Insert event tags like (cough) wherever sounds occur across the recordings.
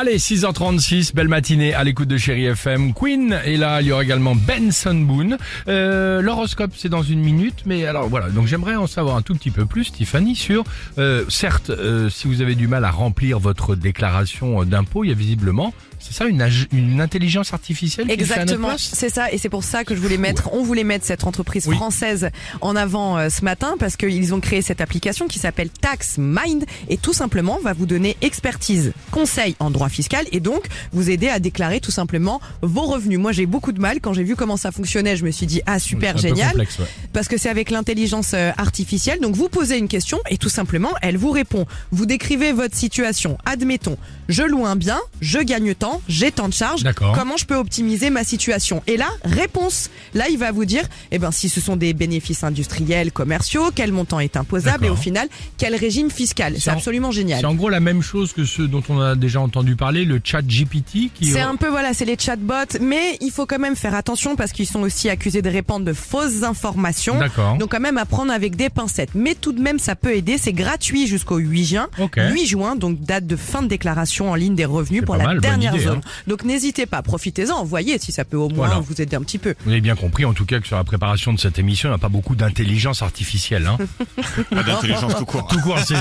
Allez, 6h36, belle matinée à l'écoute de Chéri FM. Queen et là, il y aura également Benson Boone. Euh, L'horoscope, c'est dans une minute, mais alors voilà. Donc j'aimerais en savoir un tout petit peu plus, Tiffany, sur euh, certes, euh, si vous avez du mal à remplir votre déclaration d'impôt, il y a visiblement, c'est ça, une, une intelligence artificielle Exactement, c'est ça, et c'est pour ça que je voulais mettre, on voulait mettre cette entreprise Oui. française en avant euh, ce matin parce qu'ils ont créé cette application qui s'appelle Tax Mind et tout simplement va vous donner expertise, conseil en droit fiscal et donc vous aider à déclarer tout simplement vos revenus. Moi j'ai beaucoup de mal quand j'ai vu comment ça fonctionnait, je me suis dit ah super génial complexe, ouais. parce que c'est avec l'intelligence euh, artificielle. Donc vous posez une question et tout simplement elle vous répond. Vous décrivez votre situation. Admettons, je loue un bien, je gagne tant, j'ai tant de charges. Comment je peux optimiser ma situation? Et là, réponse. Là, il va vous dire, eh ben si ce sont des bénéfices industriels, commerciaux, quel montant est imposable? Et au final quel régime fiscal? C'est en- absolument génial. C'est en gros la même chose que ce dont on a déjà entendu parler, le chat GPT qui... C'est un peu voilà, c'est les chatbots, mais il faut quand même faire attention parce qu'ils sont aussi accusés de répandre de fausses informations. D'accord. Donc quand même à prendre avec des pincettes. Mais tout de même, ça peut aider. C'est gratuit jusqu'au 8 juin. Ok. 8 juin, donc date de fin de déclaration en ligne des revenus pour la mal, dernière idée, zone. hein. Donc n'hésitez pas, profitez-en, voyez si ça peut au moins Voilà. vous aider un petit peu. Vous avez bien compris en tout cas que sur la préparation de cette émission, il n'y a pas beaucoup d'intelligence artificielle. Hein. (laughs) Pas d'intelligence tout court. Tout court, c'est-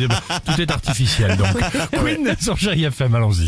tout est artificiel. Donc, (laughs) Queen sur Chéri FM, allons-y.